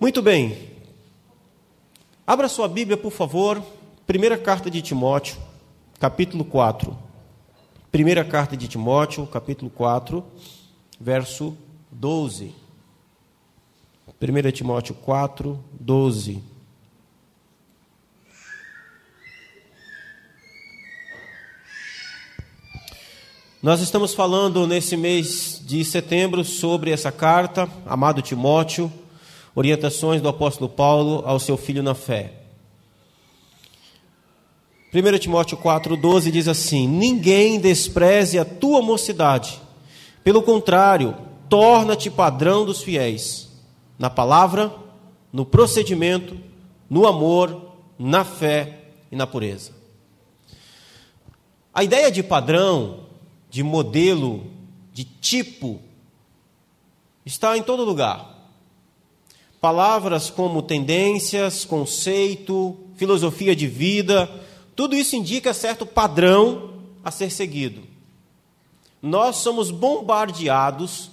Muito bem. Abra sua Bíblia, por favor. Primeira carta de Timóteo, capítulo 4. Primeira carta de Timóteo, capítulo 4, verso 12. 1 Timóteo 4, 12. Nós estamos falando nesse mês de setembro sobre essa carta, amado Timóteo, orientações do apóstolo Paulo ao seu filho na fé. 1 Timóteo 4,12 diz assim: Ninguém despreze a tua mocidade, pelo contrário, torna-te padrão dos fiéis, na palavra, no procedimento, no amor, na fé e na pureza. A ideia de padrão de modelo, de tipo, está em todo lugar. Palavras como tendências, conceito, filosofia de vida, tudo isso indica certo padrão a ser seguido. Nós somos bombardeados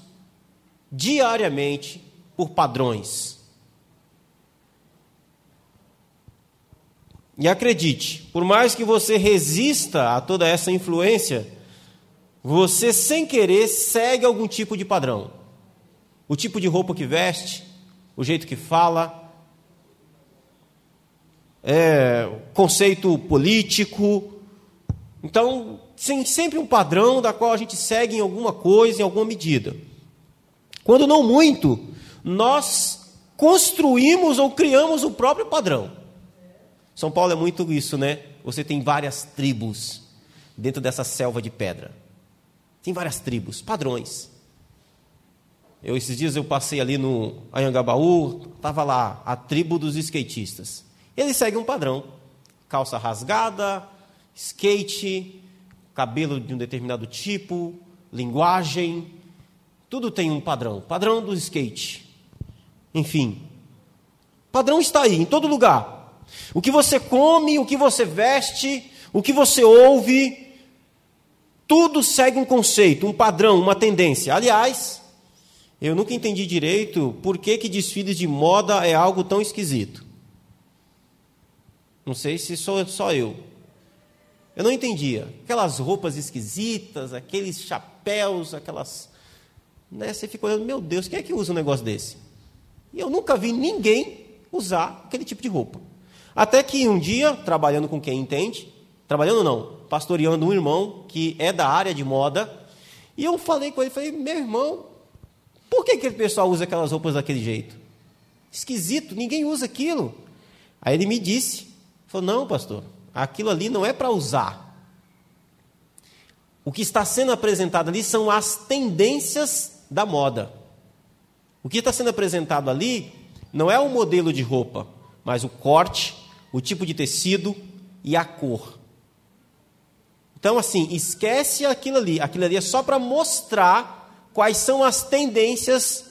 diariamente por padrões. E acredite, por mais que você resista a toda essa influência, você, sem querer, segue algum tipo de padrão. O tipo de roupa que veste, o jeito que fala, é, conceito político. Então, tem sempre um padrão da qual a gente segue em alguma coisa, em alguma medida. Quando não muito, nós construímos ou criamos o próprio padrão. São Paulo é muito isso, né? Você tem várias tribos dentro dessa selva de pedra. Tem várias tribos, padrões. Eu, esses dias eu passei ali no Anhangabaú, estava lá a tribo dos skatistas. Eles seguem um padrão: calça rasgada, skate, cabelo de um determinado tipo, linguagem, tudo tem um padrão. Padrão do skate. Enfim, padrão está aí, em todo lugar. O que você come, o que você veste, o que você ouve, tudo segue um conceito, um padrão, uma tendência. Aliás, eu nunca entendi direito por que, que desfiles de moda é algo tão esquisito. Não sei se sou só eu. Eu não entendia. Aquelas roupas esquisitas, aqueles chapéus, aquelas. Né? Você fica olhando, meu Deus, quem é que usa um negócio desse? E eu nunca vi ninguém usar aquele tipo de roupa. Até que um dia, trabalhando com quem entende, trabalhando não, pastoreando um irmão que é da área de moda. E eu falei com ele, falei, meu irmão, que aquele pessoal usa aquelas roupas daquele jeito? Esquisito, ninguém usa aquilo. Aí ele me disse, falou, não, pastor, aquilo ali não é para usar. O que está sendo apresentado ali são as tendências da moda. O que está sendo apresentado ali não é o modelo de roupa, mas o corte, o tipo de tecido e a cor. Então, assim, esquece aquilo ali. Aquilo ali é só para mostrar quais são as tendências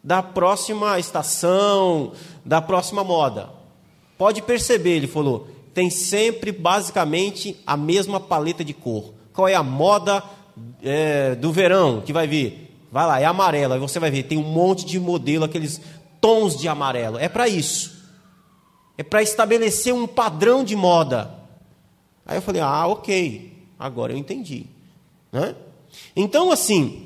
da próxima estação, da próxima moda. Pode perceber, ele falou, tem sempre basicamente a mesma paleta de cor. Qual é a moda é, do verão que vai vir? Vai lá, é amarelo. Aí você vai ver, tem um monte de modelo, aqueles tons de amarelo. É para isso. É para estabelecer um padrão de moda. Aí eu falei, ah, ok. Agora eu entendi. Né? Então, assim,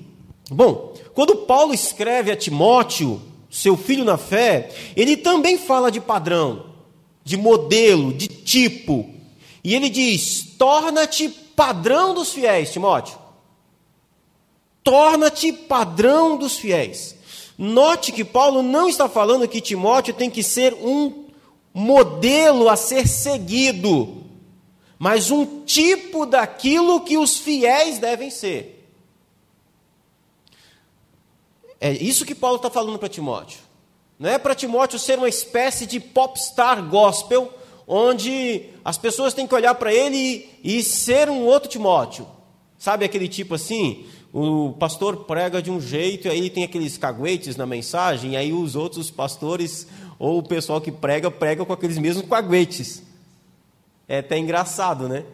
bom, quando Paulo escreve a Timóteo, seu filho na fé, ele também fala de padrão, de modelo, de tipo. E ele diz: torna-te padrão dos fiéis, Timóteo. Torna-te padrão dos fiéis. Note que Paulo não está falando que Timóteo tem que ser um modelo a ser seguido mas um tipo daquilo que os fiéis devem ser. É isso que Paulo está falando para Timóteo. Não é para Timóteo ser uma espécie de popstar gospel, onde as pessoas têm que olhar para ele e, e ser um outro Timóteo. Sabe aquele tipo assim? O pastor prega de um jeito, e aí tem aqueles caguetes na mensagem, e aí os outros pastores ou o pessoal que prega, prega com aqueles mesmos caguetes é até engraçado, né?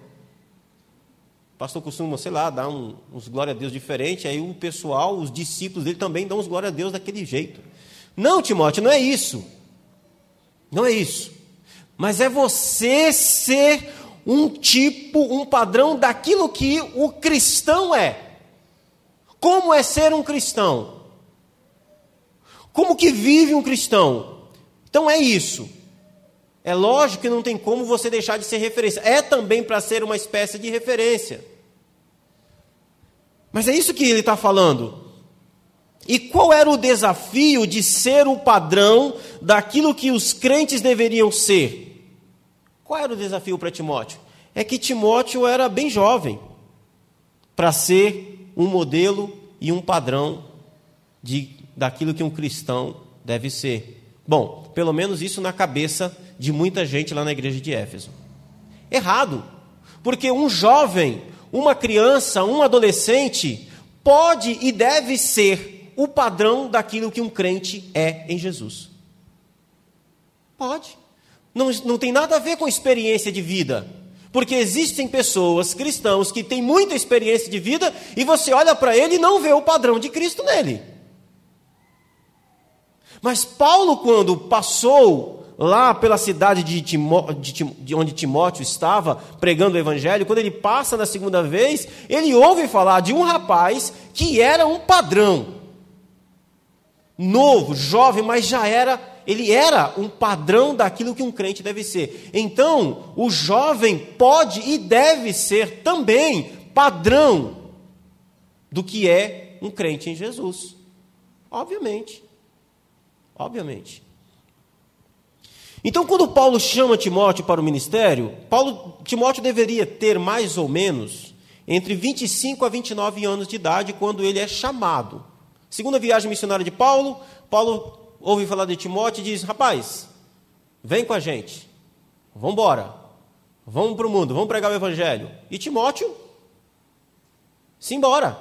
Pastor costuma, sei lá, dar um, uns glória a Deus diferente, aí o pessoal, os discípulos dele também dão uns glória a Deus daquele jeito. Não, Timóteo, não é isso. Não é isso. Mas é você ser um tipo, um padrão daquilo que o cristão é. Como é ser um cristão? Como que vive um cristão? Então é isso. É lógico que não tem como você deixar de ser referência. É também para ser uma espécie de referência. Mas é isso que ele está falando. E qual era o desafio de ser o padrão daquilo que os crentes deveriam ser? Qual era o desafio para Timóteo? É que Timóteo era bem jovem para ser um modelo e um padrão de, daquilo que um cristão deve ser. Bom, pelo menos isso na cabeça de muita gente lá na igreja de Éfeso. Errado, porque um jovem, uma criança, um adolescente pode e deve ser o padrão daquilo que um crente é em Jesus. Pode. Não, não tem nada a ver com experiência de vida. Porque existem pessoas, cristãos, que têm muita experiência de vida e você olha para ele e não vê o padrão de Cristo nele. Mas Paulo, quando passou lá pela cidade de, Timó, de, de, onde Timóteo estava pregando o evangelho, quando ele passa na segunda vez, ele ouve falar de um rapaz que era um padrão novo, jovem, mas já era, ele era um padrão daquilo que um crente deve ser. Então, o jovem pode e deve ser também padrão do que é um crente em Jesus. Obviamente. Obviamente. Então, quando Paulo chama Timóteo para o ministério, Paulo, Timóteo deveria ter mais ou menos entre 25 a 29 anos de idade quando ele é chamado. Segunda viagem missionária de Paulo, Paulo ouve falar de Timóteo e diz: Rapaz, vem com a gente, vamos embora, vamos para o mundo, vamos pregar o Evangelho. E Timóteo, simbora.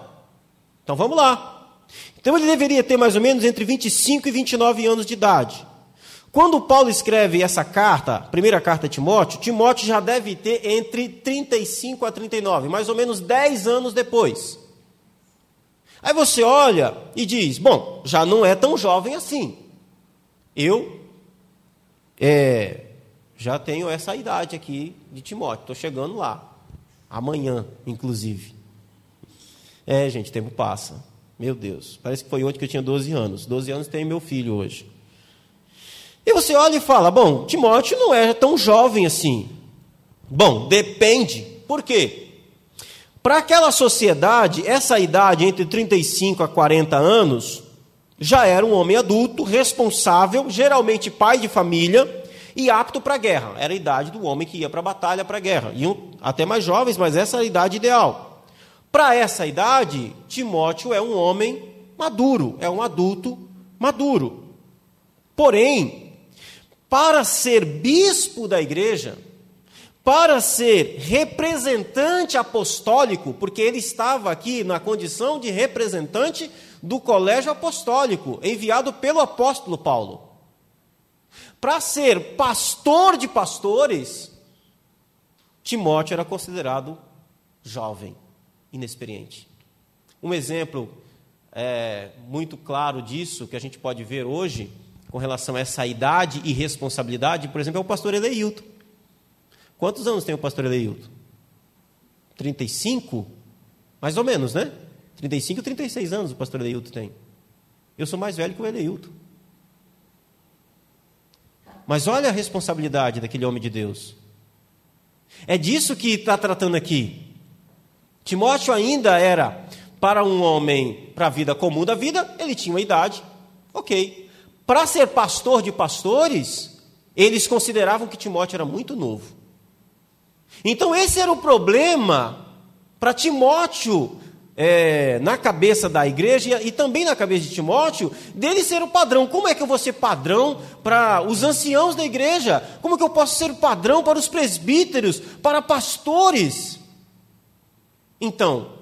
Então vamos lá. Então ele deveria ter mais ou menos entre 25 e 29 anos de idade. Quando Paulo escreve essa carta, primeira carta a Timóteo, Timóteo já deve ter entre 35 a 39, mais ou menos 10 anos depois. Aí você olha e diz: bom, já não é tão jovem assim. Eu é, já tenho essa idade aqui de Timóteo, estou chegando lá. Amanhã, inclusive. É, gente, tempo passa. Meu Deus, parece que foi ontem que eu tinha 12 anos. 12 anos tem meu filho hoje. E você olha e fala: bom, Timóteo não é tão jovem assim. Bom, depende. Por quê? Para aquela sociedade, essa idade entre 35 a 40 anos já era um homem adulto, responsável, geralmente pai de família e apto para a guerra. Era a idade do homem que ia para a batalha, para a guerra. Iam até mais jovens, mas essa era a idade ideal. Para essa idade, Timóteo é um homem maduro, é um adulto maduro. Porém, para ser bispo da igreja, para ser representante apostólico, porque ele estava aqui na condição de representante do colégio apostólico, enviado pelo apóstolo Paulo. Para ser pastor de pastores, Timóteo era considerado jovem, inexperiente. Um exemplo é, muito claro disso, que a gente pode ver hoje, com relação a essa idade e responsabilidade, por exemplo, é o pastor Eleilton. Quantos anos tem o pastor Eleilton? 35? Mais ou menos, né? 35, 36 anos o pastor Eleilton tem. Eu sou mais velho que o Eleilton. Mas olha a responsabilidade daquele homem de Deus. É disso que está tratando aqui. Timóteo ainda era, para um homem, para a vida comum da vida, ele tinha uma idade, ok. Para ser pastor de pastores, eles consideravam que Timóteo era muito novo. Então, esse era o problema para Timóteo, é, na cabeça da igreja e também na cabeça de Timóteo, dele ser o padrão. Como é que eu vou ser padrão para os anciãos da igreja? Como que eu posso ser padrão para os presbíteros, para pastores? Então,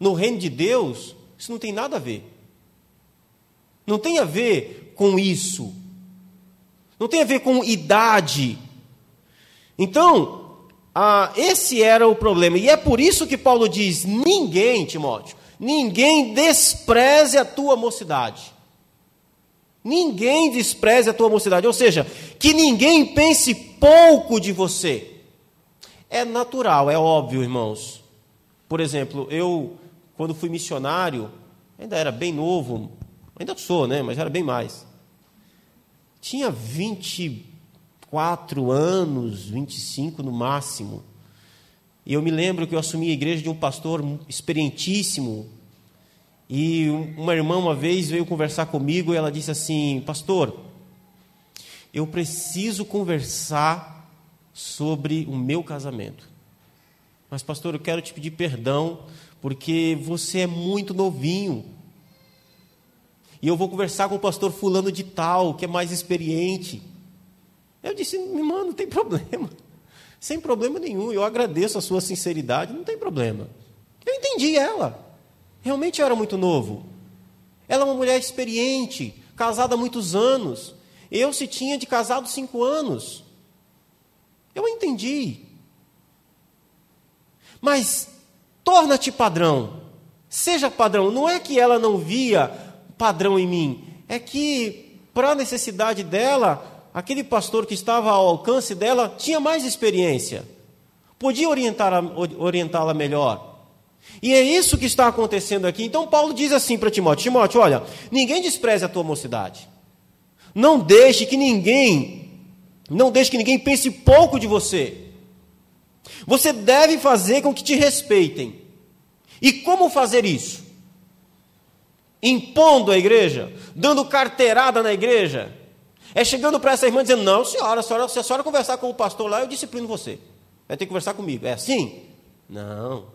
no reino de Deus, isso não tem nada a ver. Não tem a ver com isso. Não tem a ver com idade. Então, ah, esse era o problema. E é por isso que Paulo diz: ninguém, Timóteo, ninguém despreze a tua mocidade. Ninguém despreze a tua mocidade, ou seja, que ninguém pense pouco de você. É natural, é óbvio, irmãos. Por exemplo, eu, quando fui missionário, ainda era bem novo, ainda sou, né? Mas era bem mais. Tinha 24 anos, 25 no máximo. E eu me lembro que eu assumi a igreja de um pastor experientíssimo, e uma irmã uma vez veio conversar comigo e ela disse assim: Pastor, eu preciso conversar sobre o meu casamento. Mas, pastor, eu quero te pedir perdão, porque você é muito novinho. E eu vou conversar com o pastor Fulano de Tal, que é mais experiente. Eu disse: Irmã, não tem problema. Sem problema nenhum. Eu agradeço a sua sinceridade, não tem problema. Eu entendi ela. Realmente eu era muito novo. Ela é uma mulher experiente, casada há muitos anos. Eu se tinha de casado cinco anos. Eu entendi. Mas torna-te padrão. Seja padrão. Não é que ela não via padrão em mim. É que, para a necessidade dela, aquele pastor que estava ao alcance dela tinha mais experiência. Podia orientá-la melhor. E é isso que está acontecendo aqui. Então Paulo diz assim para Timóteo: Timóteo, olha, ninguém despreze a tua mocidade. Não deixe que ninguém, não deixe que ninguém pense pouco de você. Você deve fazer com que te respeitem. E como fazer isso? Impondo a igreja, dando carteirada na igreja. É chegando para essa irmã dizendo: Não, senhora, senhora, se a senhora conversar com o pastor lá, eu disciplino você. Vai ter que conversar comigo. É assim? Não.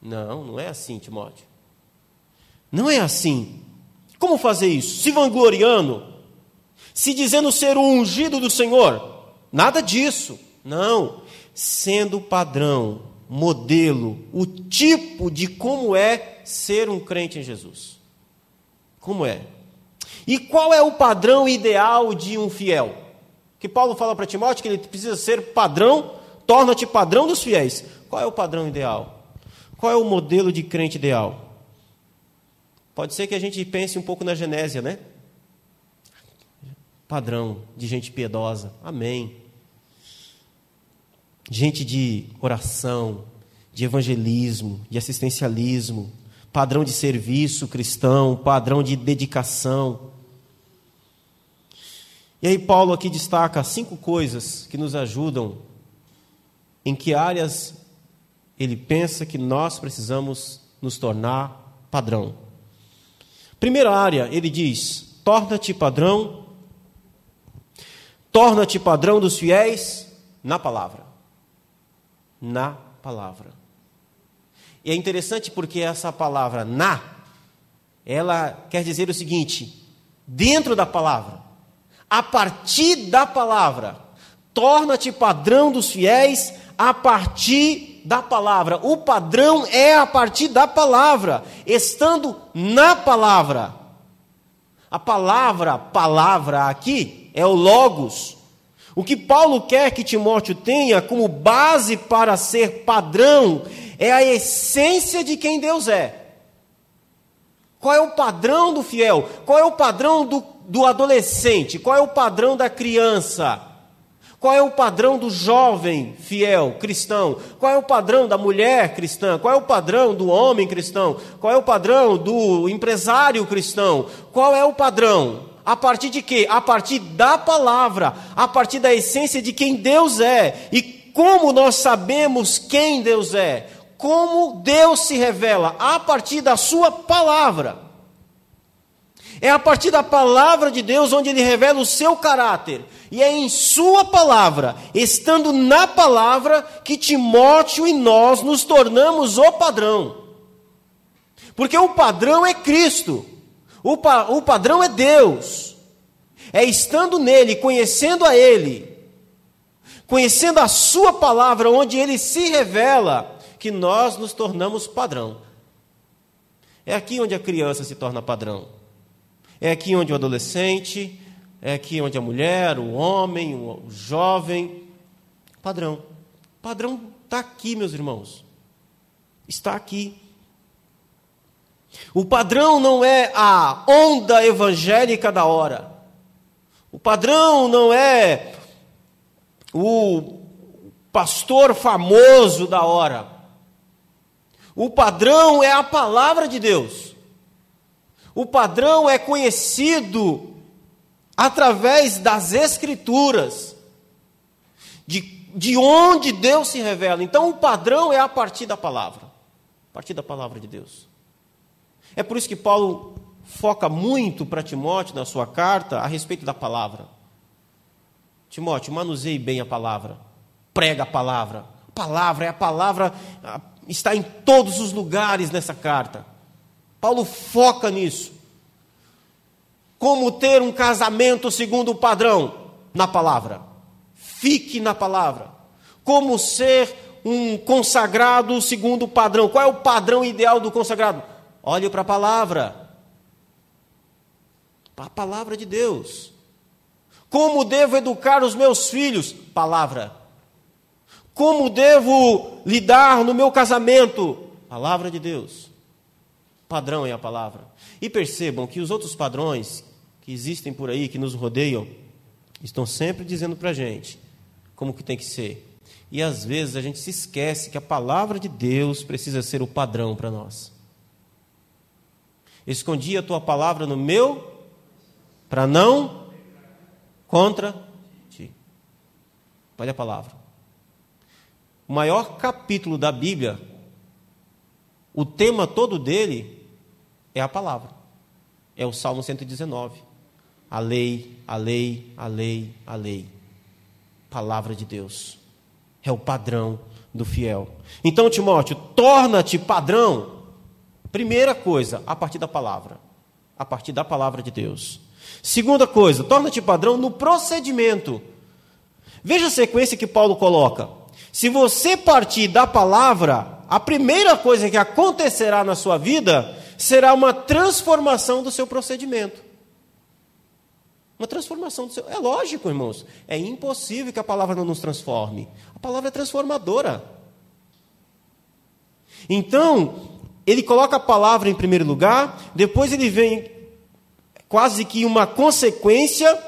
Não, não é assim, Timóteo. Não é assim. Como fazer isso? Se vangloriando? Se dizendo ser o ungido do Senhor? Nada disso. Não. Sendo padrão, modelo, o tipo de como é ser um crente em Jesus. Como é? E qual é o padrão ideal de um fiel? Que Paulo fala para Timóteo que ele precisa ser padrão, torna-te padrão dos fiéis. Qual é o padrão ideal? Qual é o modelo de crente ideal? Pode ser que a gente pense um pouco na genésia, né? Padrão de gente piedosa. Amém. Gente de oração, de evangelismo, de assistencialismo, padrão de serviço cristão, padrão de dedicação. E aí, Paulo aqui destaca cinco coisas que nos ajudam em que áreas ele pensa que nós precisamos nos tornar padrão. Primeira área, ele diz: torna-te padrão, torna-te padrão dos fiéis na palavra. Na palavra. E é interessante porque essa palavra na, ela quer dizer o seguinte: dentro da palavra, a partir da palavra, torna-te padrão dos fiéis a partir da palavra. O padrão é a partir da palavra, estando na palavra. A palavra, palavra aqui, é o Logos. O que Paulo quer que Timóteo tenha como base para ser padrão é a essência de quem Deus é. Qual é o padrão do fiel? Qual é o padrão do, do adolescente? Qual é o padrão da criança? Qual é o padrão do jovem fiel cristão? Qual é o padrão da mulher cristã? Qual é o padrão do homem cristão? Qual é o padrão do empresário cristão? Qual é o padrão? A partir de quê? A partir da palavra, a partir da essência de quem Deus é. E como nós sabemos quem Deus é? Como Deus se revela? A partir da Sua palavra. É a partir da palavra de Deus onde ele revela o seu caráter. E é em Sua palavra, estando na palavra, que Timóteo e nós nos tornamos o padrão. Porque o padrão é Cristo, o, pa o padrão é Deus. É estando nele, conhecendo a Ele, conhecendo a Sua palavra, onde Ele se revela, que nós nos tornamos padrão. É aqui onde a criança se torna padrão. É aqui onde o adolescente, é aqui onde a mulher, o homem, o jovem. Padrão. Padrão está aqui, meus irmãos. Está aqui. O padrão não é a onda evangélica da hora. O padrão não é o pastor famoso da hora. O padrão é a palavra de Deus. O padrão é conhecido através das Escrituras, de, de onde Deus se revela. Então, o padrão é a partir da palavra, a partir da palavra de Deus. É por isso que Paulo foca muito para Timóteo na sua carta a respeito da palavra. Timóteo, manuseie bem a palavra, prega a palavra. A palavra é a palavra, está em todos os lugares nessa carta. Paulo foca nisso. Como ter um casamento segundo o padrão? Na palavra. Fique na palavra. Como ser um consagrado segundo o padrão? Qual é o padrão ideal do consagrado? Olhe para a palavra. A palavra de Deus. Como devo educar os meus filhos? Palavra. Como devo lidar no meu casamento? Palavra de Deus. Padrão é a palavra. E percebam que os outros padrões que existem por aí, que nos rodeiam, estão sempre dizendo para a gente como que tem que ser. E às vezes a gente se esquece que a palavra de Deus precisa ser o padrão para nós. Escondi a tua palavra no meu, para não contra ti. Olha a palavra. O maior capítulo da Bíblia, o tema todo dele é a palavra. É o Salmo 119. A lei, a lei, a lei, a lei. Palavra de Deus. É o padrão do fiel. Então, Timóteo, torna-te padrão. Primeira coisa, a partir da palavra. A partir da palavra de Deus. Segunda coisa, torna-te padrão no procedimento. Veja a sequência que Paulo coloca. Se você partir da palavra, a primeira coisa que acontecerá na sua vida será uma transformação do seu procedimento. Uma transformação do seu. É lógico, irmãos. É impossível que a palavra não nos transforme. A palavra é transformadora. Então, ele coloca a palavra em primeiro lugar, depois ele vem quase que uma consequência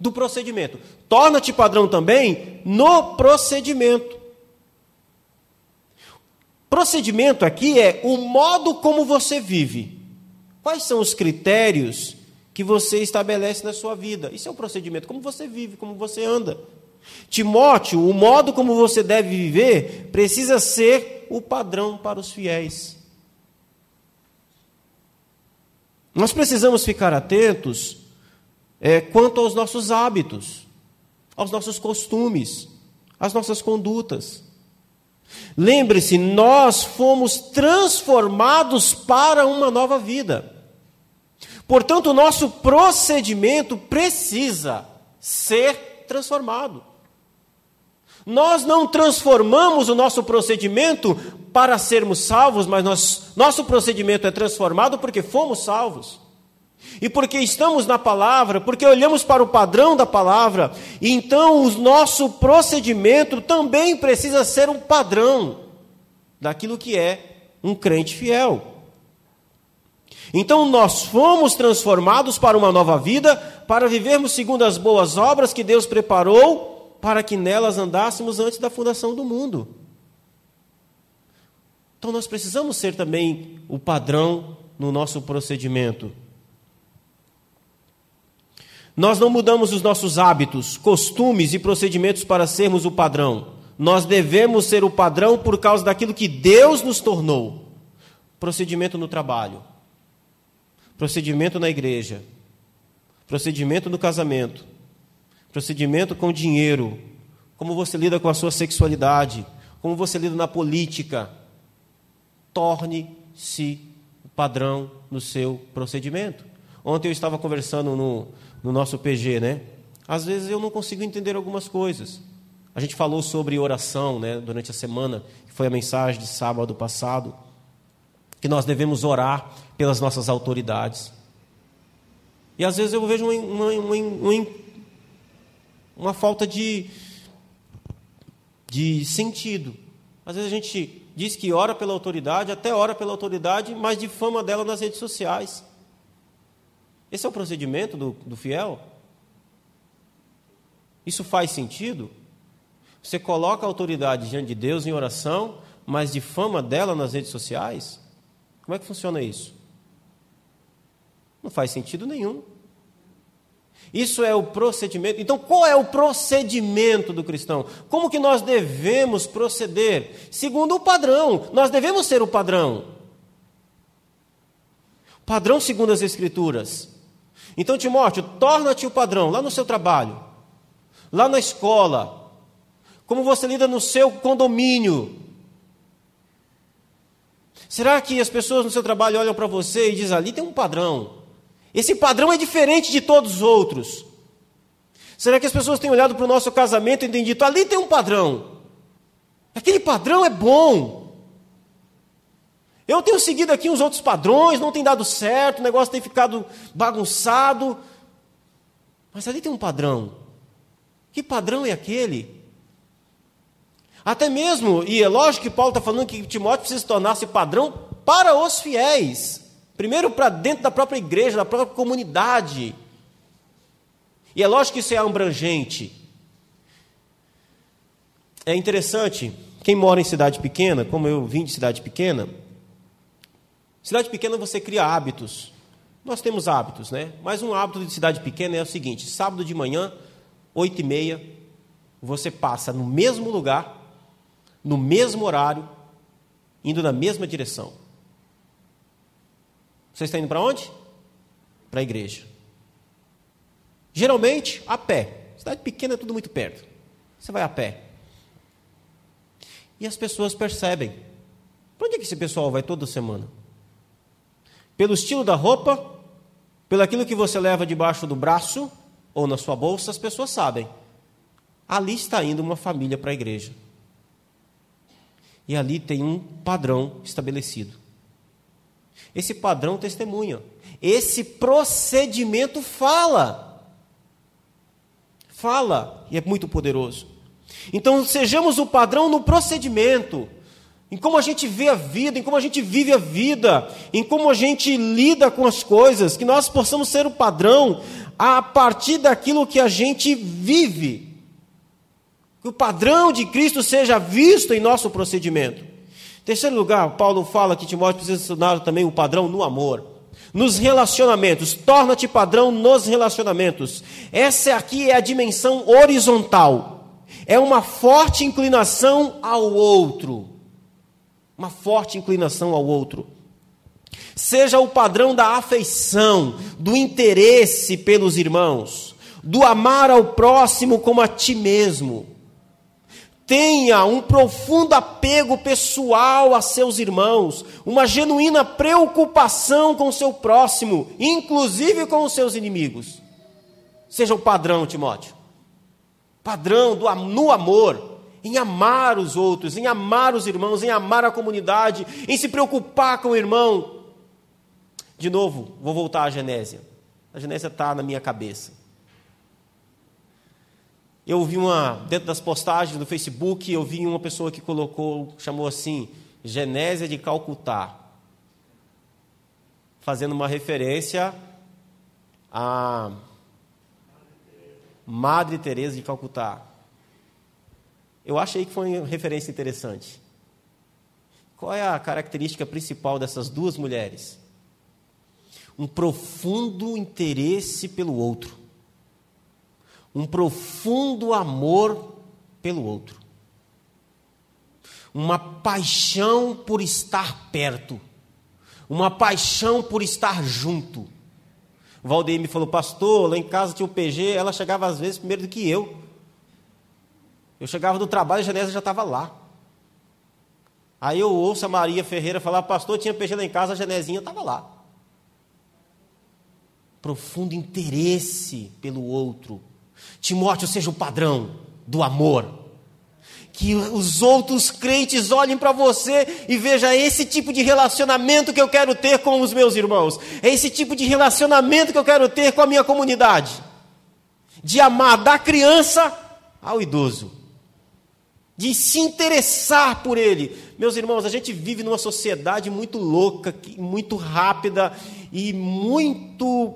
do procedimento. Torna-te padrão também no procedimento. Procedimento aqui é o modo como você vive. Quais são os critérios que você estabelece na sua vida? Isso é um procedimento, como você vive, como você anda. Timóteo, o modo como você deve viver precisa ser o padrão para os fiéis. Nós precisamos ficar atentos é, quanto aos nossos hábitos, aos nossos costumes, às nossas condutas. Lembre-se, nós fomos transformados para uma nova vida. Portanto, o nosso procedimento precisa ser transformado. Nós não transformamos o nosso procedimento para sermos salvos, mas nós, nosso procedimento é transformado porque fomos salvos. E porque estamos na palavra, porque olhamos para o padrão da palavra, então o nosso procedimento também precisa ser um padrão daquilo que é um crente fiel. Então nós fomos transformados para uma nova vida, para vivermos segundo as boas obras que Deus preparou, para que nelas andássemos antes da fundação do mundo. Então nós precisamos ser também o padrão no nosso procedimento. Nós não mudamos os nossos hábitos, costumes e procedimentos para sermos o padrão. Nós devemos ser o padrão por causa daquilo que Deus nos tornou. Procedimento no trabalho, procedimento na igreja, procedimento no casamento, procedimento com dinheiro, como você lida com a sua sexualidade, como você lida na política, torne-se o padrão no seu procedimento. Ontem eu estava conversando no, no nosso PG, né? Às vezes eu não consigo entender algumas coisas. A gente falou sobre oração, né, durante a semana, que foi a mensagem de sábado passado, que nós devemos orar pelas nossas autoridades. E às vezes eu vejo uma, uma, uma, uma falta de, de sentido. Às vezes a gente diz que ora pela autoridade, até ora pela autoridade, mas difama dela nas redes sociais. Esse é o procedimento do, do fiel? Isso faz sentido? Você coloca a autoridade diante de Deus em oração, mas difama dela nas redes sociais? Como é que funciona isso? Não faz sentido nenhum. Isso é o procedimento. Então, qual é o procedimento do cristão? Como que nós devemos proceder? Segundo o padrão. Nós devemos ser o padrão. Padrão segundo as Escrituras. Então, Timóteo, torna-te o padrão lá no seu trabalho, lá na escola, como você lida no seu condomínio. Será que as pessoas no seu trabalho olham para você e dizem ali tem um padrão? Esse padrão é diferente de todos os outros. Será que as pessoas têm olhado para o nosso casamento e têm dito: ali tem um padrão? Aquele padrão é bom. Eu tenho seguido aqui uns outros padrões, não tem dado certo, o negócio tem ficado bagunçado. Mas ali tem um padrão. Que padrão é aquele? Até mesmo, e é lógico que Paulo está falando que Timóteo precisa tornar-se padrão para os fiéis. Primeiro, para dentro da própria igreja, da própria comunidade. E é lógico que isso é abrangente. É interessante, quem mora em cidade pequena, como eu vim de cidade pequena, cidade pequena você cria hábitos. Nós temos hábitos, né? Mas um hábito de cidade pequena é o seguinte: sábado de manhã, oito e meia, você passa no mesmo lugar, no mesmo horário, indo na mesma direção. Você está indo para onde? Para a igreja. Geralmente, a pé. Cidade pequena é tudo muito perto. Você vai a pé. E as pessoas percebem. Para onde é que esse pessoal vai toda semana? Pelo estilo da roupa, pelo aquilo que você leva debaixo do braço ou na sua bolsa, as pessoas sabem. Ali está indo uma família para a igreja. E ali tem um padrão estabelecido. Esse padrão testemunha. Esse procedimento fala. Fala, e é muito poderoso. Então, sejamos o padrão no procedimento, em como a gente vê a vida, em como a gente vive a vida, em como a gente lida com as coisas, que nós possamos ser o padrão a partir daquilo que a gente vive. Que o padrão de Cristo seja visto em nosso procedimento. Terceiro lugar, Paulo fala que Timóteo precisa estudar também o padrão no amor. Nos relacionamentos, torna-te padrão nos relacionamentos. Essa aqui é a dimensão horizontal. É uma forte inclinação ao outro. Uma forte inclinação ao outro. Seja o padrão da afeição, do interesse pelos irmãos, do amar ao próximo como a ti mesmo tenha um profundo apego pessoal a seus irmãos, uma genuína preocupação com o seu próximo, inclusive com os seus inimigos. Seja o padrão, Timóteo. Padrão do, no amor, em amar os outros, em amar os irmãos, em amar a comunidade, em se preocupar com o irmão. De novo, vou voltar à Genésia. A Genésia está na minha cabeça. Eu vi uma, dentro das postagens do Facebook, eu vi uma pessoa que colocou, chamou assim, Genésia de Calcutá, fazendo uma referência a Madre Teresa de Calcutá. Eu achei que foi uma referência interessante. Qual é a característica principal dessas duas mulheres? Um profundo interesse pelo outro um profundo amor pelo outro, uma paixão por estar perto, uma paixão por estar junto. O Valdeir me falou, pastor, lá em casa tinha o PG, ela chegava às vezes primeiro do que eu. Eu chegava do trabalho e a Genésio já estava lá. Aí eu ouço a Maria Ferreira falar, pastor, tinha PG lá em casa, a Genezinha estava lá. Profundo interesse pelo outro, Timóteo seja o padrão do amor. Que os outros crentes olhem para você e vejam esse tipo de relacionamento que eu quero ter com os meus irmãos. É esse tipo de relacionamento que eu quero ter com a minha comunidade. De amar da criança ao idoso. de se interessar por ele. Meus irmãos, a gente vive numa sociedade muito louca, muito rápida e muito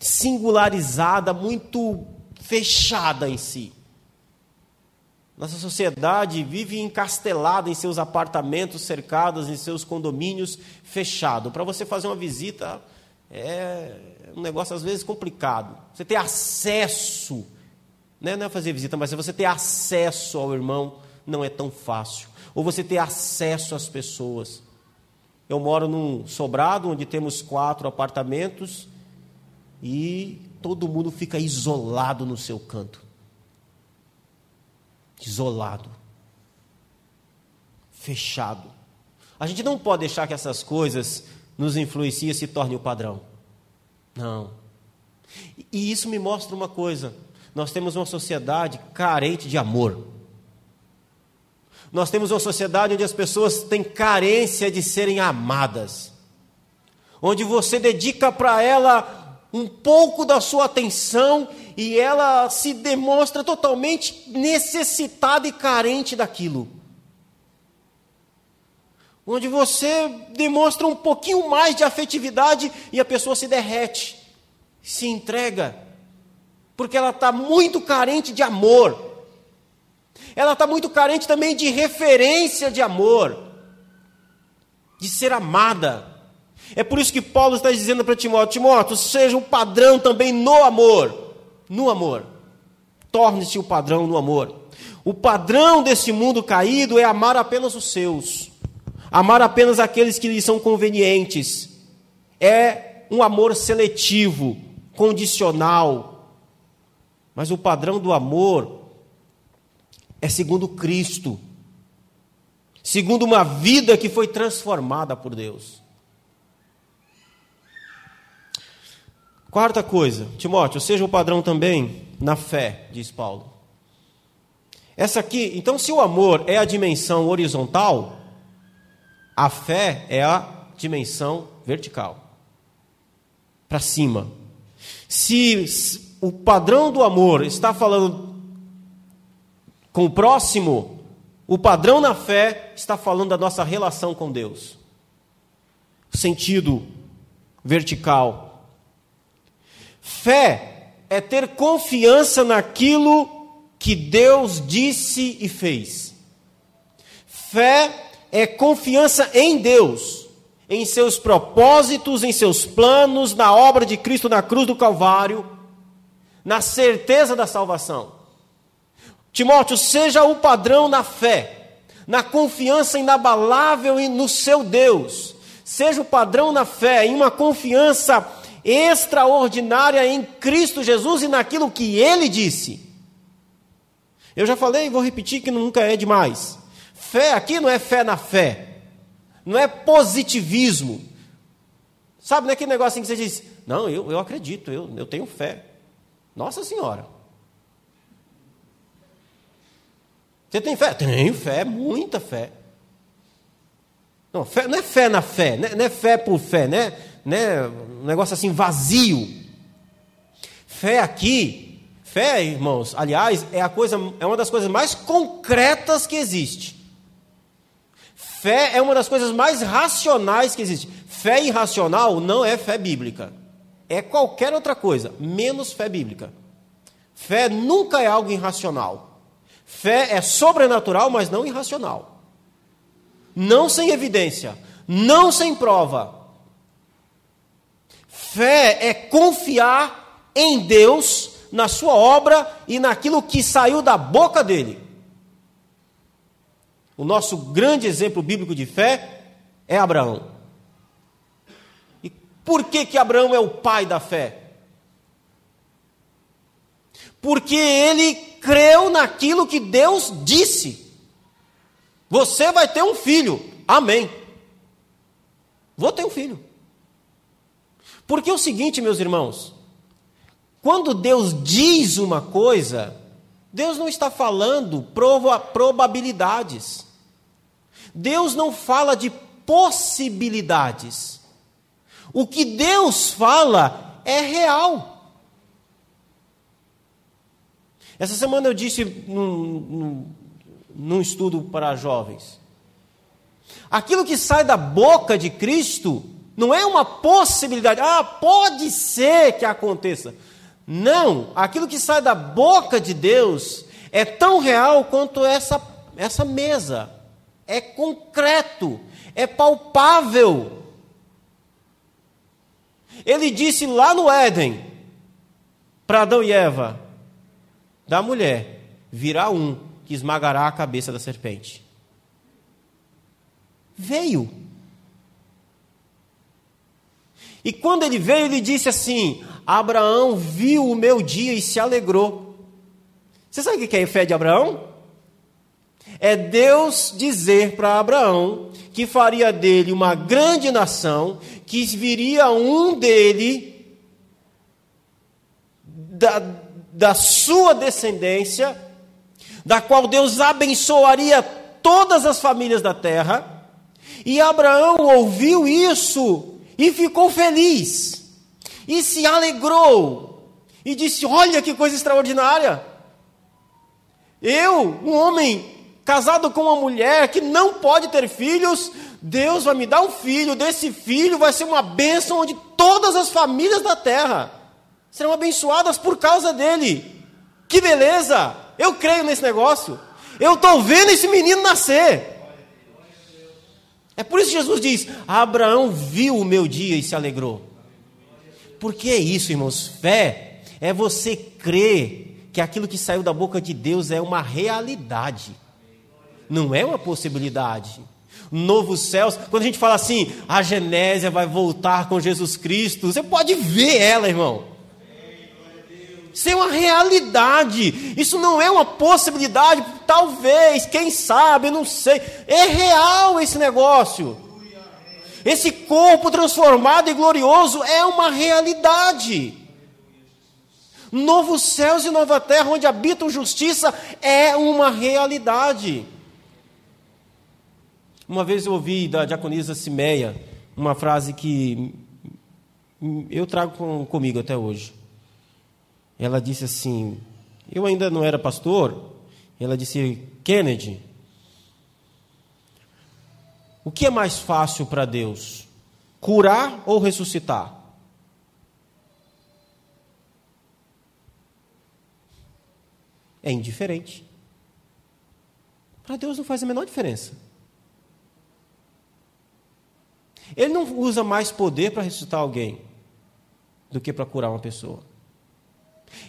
singularizada, muito fechada em si. Nossa sociedade vive encastelada em seus apartamentos cercados, em seus condomínios fechados. Para você fazer uma visita é um negócio às vezes complicado. Você ter acesso, né? não é fazer visita, mas você ter acesso ao irmão não é tão fácil. Ou você ter acesso às pessoas. Eu moro num sobrado onde temos quatro apartamentos e todo mundo fica isolado no seu canto. Isolado. Fechado. A gente não pode deixar que essas coisas nos influenciem e se tornem o padrão. Não. E isso me mostra uma coisa: nós temos uma sociedade carente de amor. Nós temos uma sociedade onde as pessoas têm carência de serem amadas, onde você dedica para ela um pouco da sua atenção e ela se demonstra totalmente necessitada e carente daquilo. Onde você demonstra um pouquinho mais de afetividade e a pessoa se derrete, se entrega, porque ela está muito carente de amor. Ela está muito carente também de referência de amor, de ser amada. É por isso que Paulo está dizendo para Timóteo: Timóteo, seja um padrão também no amor. No amor. Torne-se o padrão no amor. O padrão desse mundo caído é amar apenas os seus, amar apenas aqueles que lhe são convenientes. É um amor seletivo, condicional. Mas o padrão do amor é segundo Cristo, segundo uma vida que foi transformada por Deus. Quarta coisa, Timóteo, seja o padrão também na fé, diz Paulo. Essa aqui, então, se o amor é a dimensão horizontal, a fé é a dimensão vertical para cima. Se o padrão do amor está falando com o próximo, o padrão na fé está falando da nossa relação com Deus. Sentido vertical Fé é ter confiança naquilo que Deus disse e fez. Fé é confiança em Deus, em seus propósitos, em seus planos, na obra de Cristo na cruz do Calvário, na certeza da salvação. Timóteo, seja o padrão na fé, na confiança inabalável no seu Deus. Seja o padrão na fé, em uma confiança extraordinária em Cristo Jesus e naquilo que ele disse. Eu já falei e vou repetir que nunca é demais. Fé aqui não é fé na fé, não é positivismo. Sabe, não é aquele negócio assim que você diz: Não, eu, eu acredito, eu, eu tenho fé. Nossa Senhora. Você tem fé? Tenho fé, muita fé. Não, fé, não é fé na fé, não é, não é fé por fé, né? Né, um negócio assim vazio. Fé aqui, fé, irmãos, aliás, é a coisa, é uma das coisas mais concretas que existe. Fé é uma das coisas mais racionais que existe. Fé irracional não é fé bíblica. É qualquer outra coisa, menos fé bíblica. Fé nunca é algo irracional. Fé é sobrenatural, mas não irracional. Não sem evidência, não sem prova, Fé é confiar em Deus, na sua obra e naquilo que saiu da boca dele. O nosso grande exemplo bíblico de fé é Abraão. E por que que Abraão é o pai da fé? Porque ele creu naquilo que Deus disse. Você vai ter um filho. Amém. Vou ter um filho. Porque é o seguinte, meus irmãos, quando Deus diz uma coisa, Deus não está falando probabilidades. Deus não fala de possibilidades. O que Deus fala é real. Essa semana eu disse num, num, num estudo para jovens. Aquilo que sai da boca de Cristo não é uma possibilidade, ah, pode ser que aconteça. Não, aquilo que sai da boca de Deus é tão real quanto essa, essa mesa. É concreto, é palpável. Ele disse lá no Éden, para Adão e Eva: da mulher virá um que esmagará a cabeça da serpente. Veio. E quando ele veio, ele disse assim: Abraão viu o meu dia e se alegrou. Você sabe o que é fé de Abraão? É Deus dizer para Abraão que faria dele uma grande nação, que viria um dele, da, da sua descendência, da qual Deus abençoaria todas as famílias da terra. E Abraão ouviu isso e ficou feliz, e se alegrou, e disse: Olha que coisa extraordinária! Eu, um homem casado com uma mulher que não pode ter filhos, Deus vai me dar um filho, desse filho vai ser uma bênção onde todas as famílias da terra serão abençoadas por causa dele. Que beleza! Eu creio nesse negócio. Eu estou vendo esse menino nascer. É por isso que Jesus diz: Abraão viu o meu dia e se alegrou. Porque é isso, irmãos. Fé é você crer que aquilo que saiu da boca de Deus é uma realidade não é uma possibilidade. Novos céus, quando a gente fala assim, a Genésia vai voltar com Jesus Cristo, você pode ver ela, irmão. Isso é uma realidade, isso não é uma possibilidade, talvez, quem sabe, não sei. É real esse negócio. Esse corpo transformado e glorioso é uma realidade. Novos céus e nova terra, onde habitam justiça, é uma realidade. Uma vez eu ouvi da diaconisa Simeia uma frase que eu trago com, comigo até hoje. Ela disse assim: Eu ainda não era pastor. Ela disse: Kennedy, o que é mais fácil para Deus? Curar ou ressuscitar? É indiferente. Para Deus não faz a menor diferença. Ele não usa mais poder para ressuscitar alguém do que para curar uma pessoa.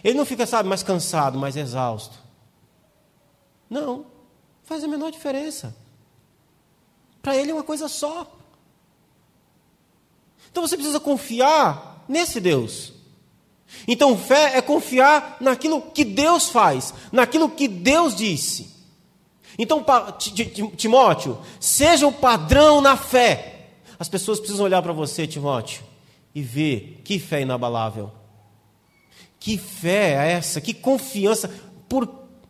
Ele não fica, sabe, mais cansado, mais exausto. Não, faz a menor diferença. Para ele é uma coisa só. Então você precisa confiar nesse Deus. Então fé é confiar naquilo que Deus faz, naquilo que Deus disse. Então, Timóteo, seja o padrão na fé. As pessoas precisam olhar para você, Timóteo, e ver que fé inabalável. Que fé é essa? Que confiança? Por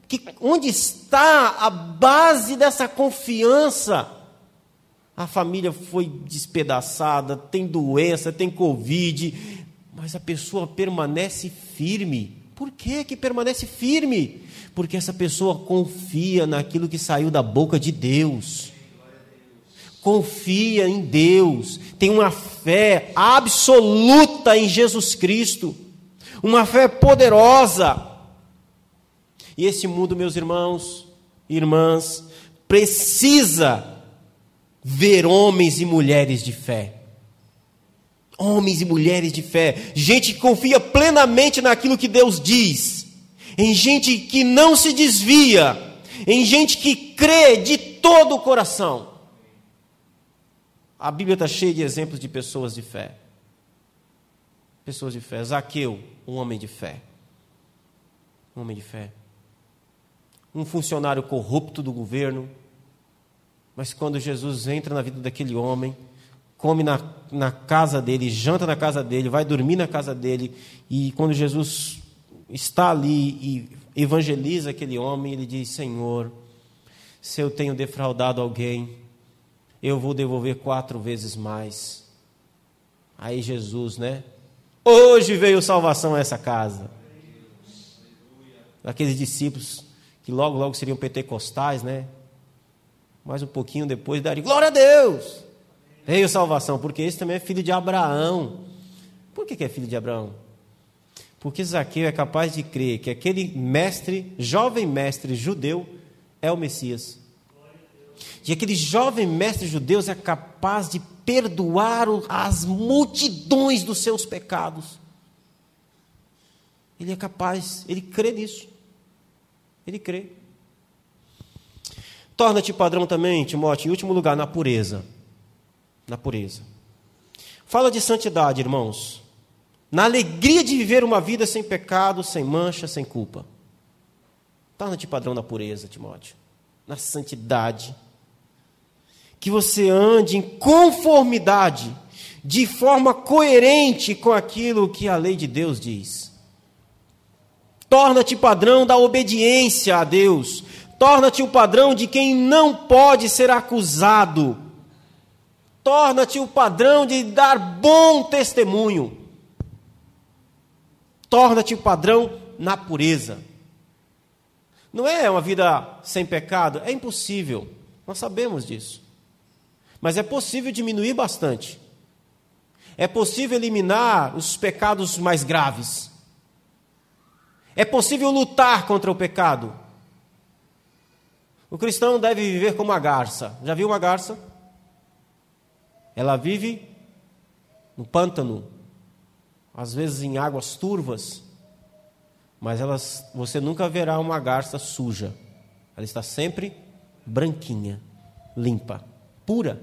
que, onde está a base dessa confiança? A família foi despedaçada, tem doença, tem Covid, mas a pessoa permanece firme. Por que, que permanece firme? Porque essa pessoa confia naquilo que saiu da boca de Deus confia em Deus, tem uma fé absoluta em Jesus Cristo, uma fé poderosa. E esse mundo, meus irmãos e irmãs, precisa ver homens e mulheres de fé. Homens e mulheres de fé, gente que confia plenamente naquilo que Deus diz, em gente que não se desvia, em gente que crê de todo o coração. A Bíblia está cheia de exemplos de pessoas de fé. Pessoas de fé. Zaqueu, um homem de fé. Um homem de fé. Um funcionário corrupto do governo. Mas quando Jesus entra na vida daquele homem, come na, na casa dele, janta na casa dele, vai dormir na casa dele, e quando Jesus está ali e evangeliza aquele homem, ele diz: Senhor, se eu tenho defraudado alguém, eu vou devolver quatro vezes mais. Aí Jesus, né? Hoje veio salvação a essa casa. Aqueles discípulos que logo, logo seriam pentecostais, né? Mais um pouquinho depois daria glória a Deus! Veio salvação, porque esse também é filho de Abraão. Por que, que é filho de Abraão? Porque Zaqueu é capaz de crer que aquele mestre, jovem mestre judeu, é o Messias. E aquele jovem mestre judeu é capaz de perdoar as multidões dos seus pecados. Ele é capaz, ele crê nisso. Ele crê. Torna-te padrão também, Timóteo, em último lugar, na pureza. Na pureza. Fala de santidade, irmãos. Na alegria de viver uma vida sem pecado, sem mancha, sem culpa. Torna-te padrão na pureza, Timóteo. Na santidade. Que você ande em conformidade, de forma coerente com aquilo que a lei de Deus diz. Torna-te padrão da obediência a Deus. Torna-te o padrão de quem não pode ser acusado. Torna-te o padrão de dar bom testemunho. Torna-te o padrão na pureza. Não é uma vida sem pecado? É impossível. Nós sabemos disso. Mas é possível diminuir bastante. É possível eliminar os pecados mais graves. É possível lutar contra o pecado. O cristão deve viver como uma garça. Já viu uma garça? Ela vive no pântano, às vezes em águas turvas, mas elas, você nunca verá uma garça suja. Ela está sempre branquinha, limpa, pura.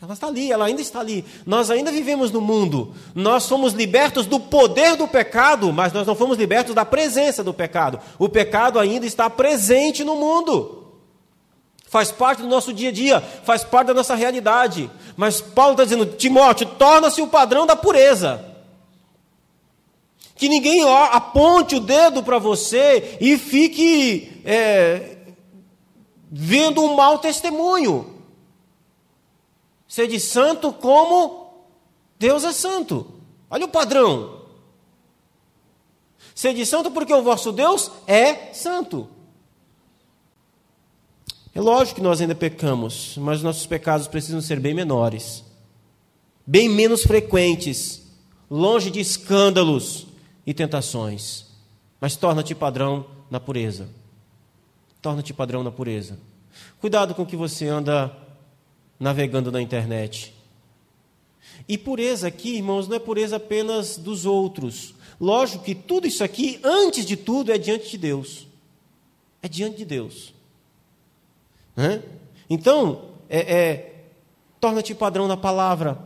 Ela está ali, ela ainda está ali. Nós ainda vivemos no mundo. Nós fomos libertos do poder do pecado, mas nós não fomos libertos da presença do pecado. O pecado ainda está presente no mundo. Faz parte do nosso dia a dia, faz parte da nossa realidade. Mas Paulo está dizendo: Timóteo, torna-se o padrão da pureza. Que ninguém aponte o dedo para você e fique é, vendo um mau testemunho. Sede santo como Deus é santo. Olha o padrão. Sede santo porque o vosso Deus é santo. É lógico que nós ainda pecamos, mas nossos pecados precisam ser bem menores, bem menos frequentes, longe de escândalos e tentações. Mas torna-te padrão na pureza. Torna-te padrão na pureza. Cuidado com o que você anda navegando na internet. E pureza aqui, irmãos, não é pureza apenas dos outros. Lógico que tudo isso aqui, antes de tudo, é diante de Deus. É diante de Deus. Né? Então, é, é, torna-te padrão na palavra.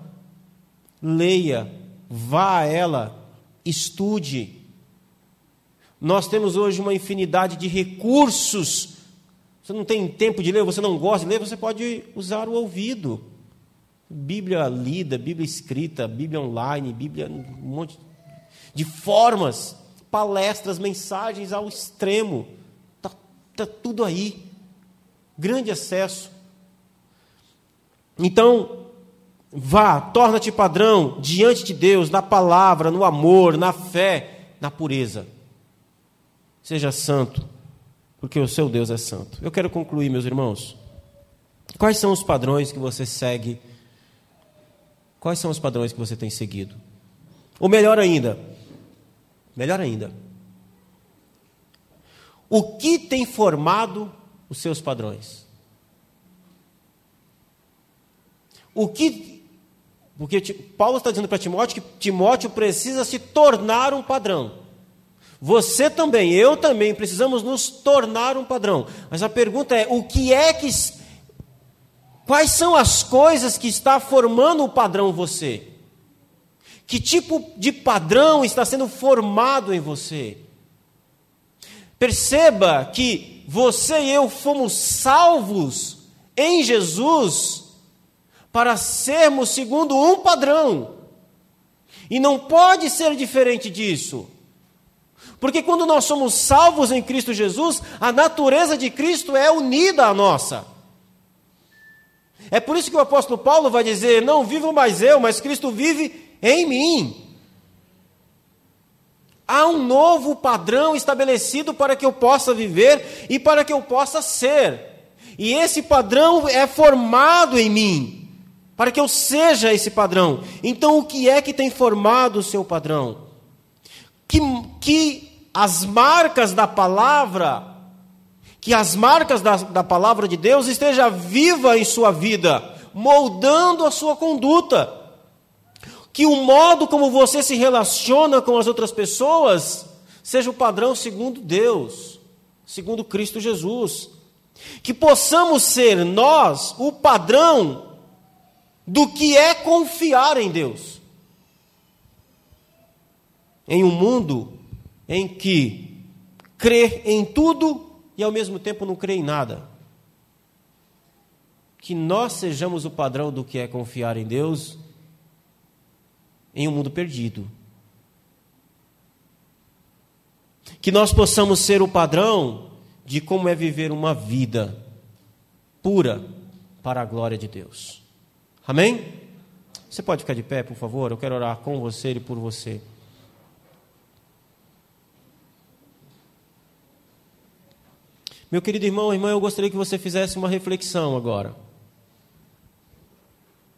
Leia, vá a ela, estude. Nós temos hoje uma infinidade de recursos você não tem tempo de ler, você não gosta de ler, você pode usar o ouvido. Bíblia lida, Bíblia escrita, Bíblia online, Bíblia, um monte de formas, palestras, mensagens ao extremo. Está tá tudo aí. Grande acesso. Então, vá, torna-te padrão diante de Deus, na palavra, no amor, na fé, na pureza. Seja santo porque o seu Deus é santo. Eu quero concluir, meus irmãos. Quais são os padrões que você segue? Quais são os padrões que você tem seguido? Ou melhor ainda, melhor ainda, o que tem formado os seus padrões? O que. Porque Paulo está dizendo para Timóteo que Timóteo precisa se tornar um padrão. Você também, eu também precisamos nos tornar um padrão. Mas a pergunta é: o que é que. Quais são as coisas que está formando o padrão você? Que tipo de padrão está sendo formado em você? Perceba que você e eu fomos salvos em Jesus para sermos segundo um padrão. E não pode ser diferente disso. Porque quando nós somos salvos em Cristo Jesus, a natureza de Cristo é unida à nossa. É por isso que o apóstolo Paulo vai dizer: Não vivo mais eu, mas Cristo vive em mim. Há um novo padrão estabelecido para que eu possa viver e para que eu possa ser. E esse padrão é formado em mim, para que eu seja esse padrão. Então, o que é que tem formado o seu padrão? Que, que as marcas da palavra, que as marcas da, da palavra de Deus esteja viva em sua vida, moldando a sua conduta. Que o modo como você se relaciona com as outras pessoas seja o padrão segundo Deus, segundo Cristo Jesus. Que possamos ser nós o padrão do que é confiar em Deus. Em um mundo em que crê em tudo e ao mesmo tempo não crê em nada. Que nós sejamos o padrão do que é confiar em Deus em um mundo perdido. Que nós possamos ser o padrão de como é viver uma vida pura para a glória de Deus. Amém? Você pode ficar de pé, por favor? Eu quero orar com você e por você. Meu querido irmão, irmã, eu gostaria que você fizesse uma reflexão agora.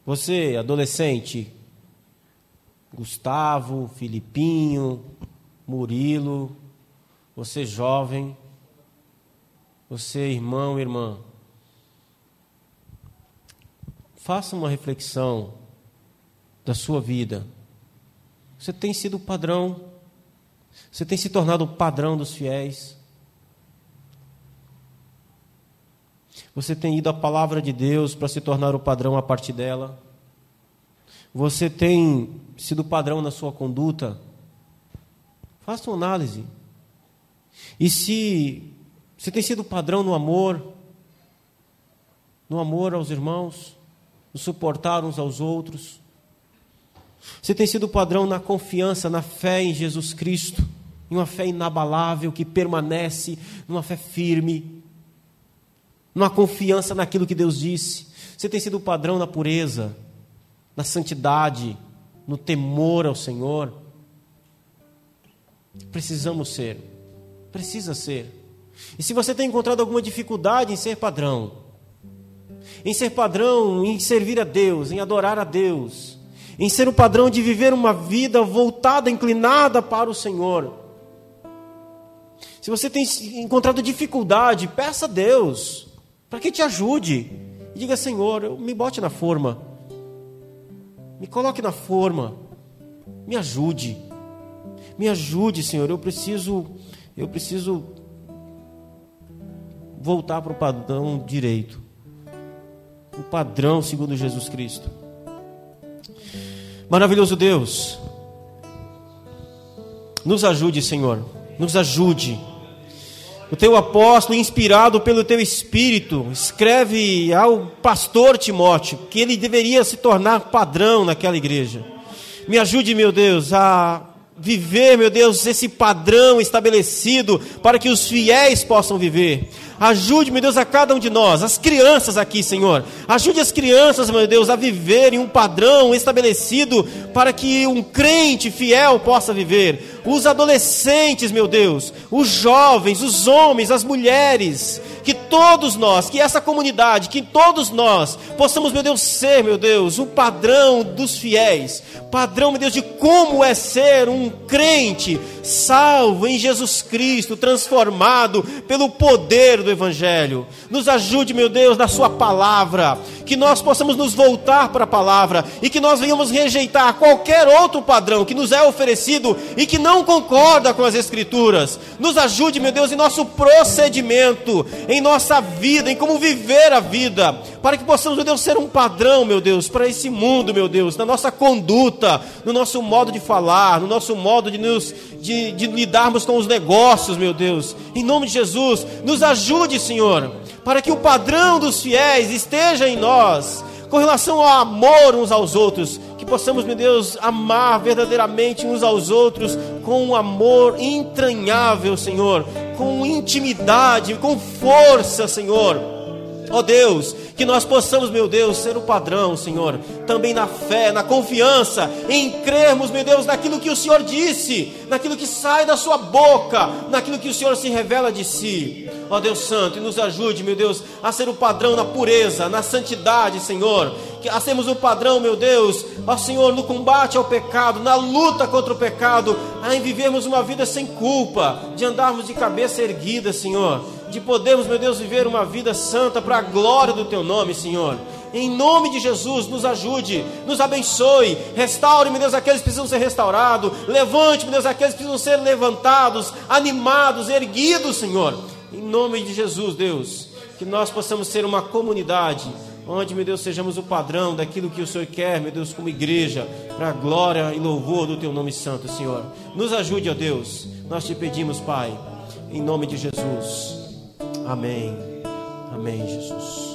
Você, adolescente, Gustavo, Filipinho, Murilo, você jovem, você, irmão, irmã, faça uma reflexão da sua vida. Você tem sido o padrão, você tem se tornado o padrão dos fiéis. Você tem ido à palavra de Deus para se tornar o padrão a partir dela. Você tem sido padrão na sua conduta. Faça uma análise. E se você tem sido padrão no amor, no amor aos irmãos, no suportar uns aos outros. Você tem sido padrão na confiança, na fé em Jesus Cristo, em uma fé inabalável que permanece, numa fé firme, numa confiança naquilo que Deus disse. Você tem sido padrão na pureza, na santidade, no temor ao Senhor. Precisamos ser, precisa ser. E se você tem encontrado alguma dificuldade em ser padrão, em ser padrão, em servir a Deus, em adorar a Deus, em ser o padrão de viver uma vida voltada, inclinada para o Senhor. Se você tem encontrado dificuldade, peça a Deus para que te ajude. E diga, Senhor, me bote na forma. Me coloque na forma. Me ajude. Me ajude, Senhor. Eu preciso eu preciso voltar para o padrão direito. O padrão segundo Jesus Cristo. Maravilhoso Deus, nos ajude, Senhor, nos ajude. O teu apóstolo, inspirado pelo teu espírito, escreve ao pastor Timóteo que ele deveria se tornar padrão naquela igreja. Me ajude, meu Deus, a viver, meu Deus, esse padrão estabelecido para que os fiéis possam viver. Ajude, meu Deus, a cada um de nós, as crianças aqui, Senhor. Ajude as crianças, meu Deus, a viverem um padrão estabelecido para que um crente fiel possa viver. Os adolescentes, meu Deus, os jovens, os homens, as mulheres, que todos nós, que essa comunidade, que todos nós possamos, meu Deus, ser, meu Deus, o padrão dos fiéis, padrão, meu Deus, de como é ser um crente salvo em Jesus Cristo, transformado pelo poder do Evangelho. Nos ajude, meu Deus, na Sua palavra, que nós possamos nos voltar para a palavra e que nós venhamos rejeitar qualquer outro padrão que nos é oferecido e que não concorda com as Escrituras. Nos ajude, meu Deus, em nosso procedimento, em nossa vida, em como viver a vida, para que possamos, meu Deus, ser um padrão, meu Deus, para esse mundo, meu Deus, na nossa conduta, no nosso modo de falar, no nosso modo de nos de, de lidarmos com os negócios, meu Deus. Em nome de Jesus, nos ajude, Senhor, para que o padrão dos fiéis esteja em nós, com relação ao amor uns aos outros, possamos, meu Deus, amar verdadeiramente uns aos outros com um amor entranhável, Senhor, com intimidade, com força, Senhor. Ó Deus, que nós possamos, meu Deus, ser o padrão, Senhor, também na fé, na confiança, em crermos, meu Deus, naquilo que o Senhor disse, naquilo que sai da Sua boca, naquilo que o Senhor se revela de si. Ó Deus Santo, e nos ajude, meu Deus, a ser o padrão na pureza, na santidade, Senhor, a sermos o padrão, meu Deus, ó Senhor, no combate ao pecado, na luta contra o pecado, a em vivermos uma vida sem culpa, de andarmos de cabeça erguida, Senhor de podermos, meu Deus, viver uma vida santa para a glória do Teu nome, Senhor. Em nome de Jesus, nos ajude, nos abençoe, restaure, meu Deus, aqueles que precisam ser restaurados, levante, meu Deus, aqueles que precisam ser levantados, animados, erguidos, Senhor. Em nome de Jesus, Deus, que nós possamos ser uma comunidade onde, meu Deus, sejamos o padrão daquilo que o Senhor quer, meu Deus, como igreja, para a glória e louvor do Teu nome santo, Senhor. Nos ajude, ó Deus, nós te pedimos, Pai, em nome de Jesus. Amém. Amém, Jesus.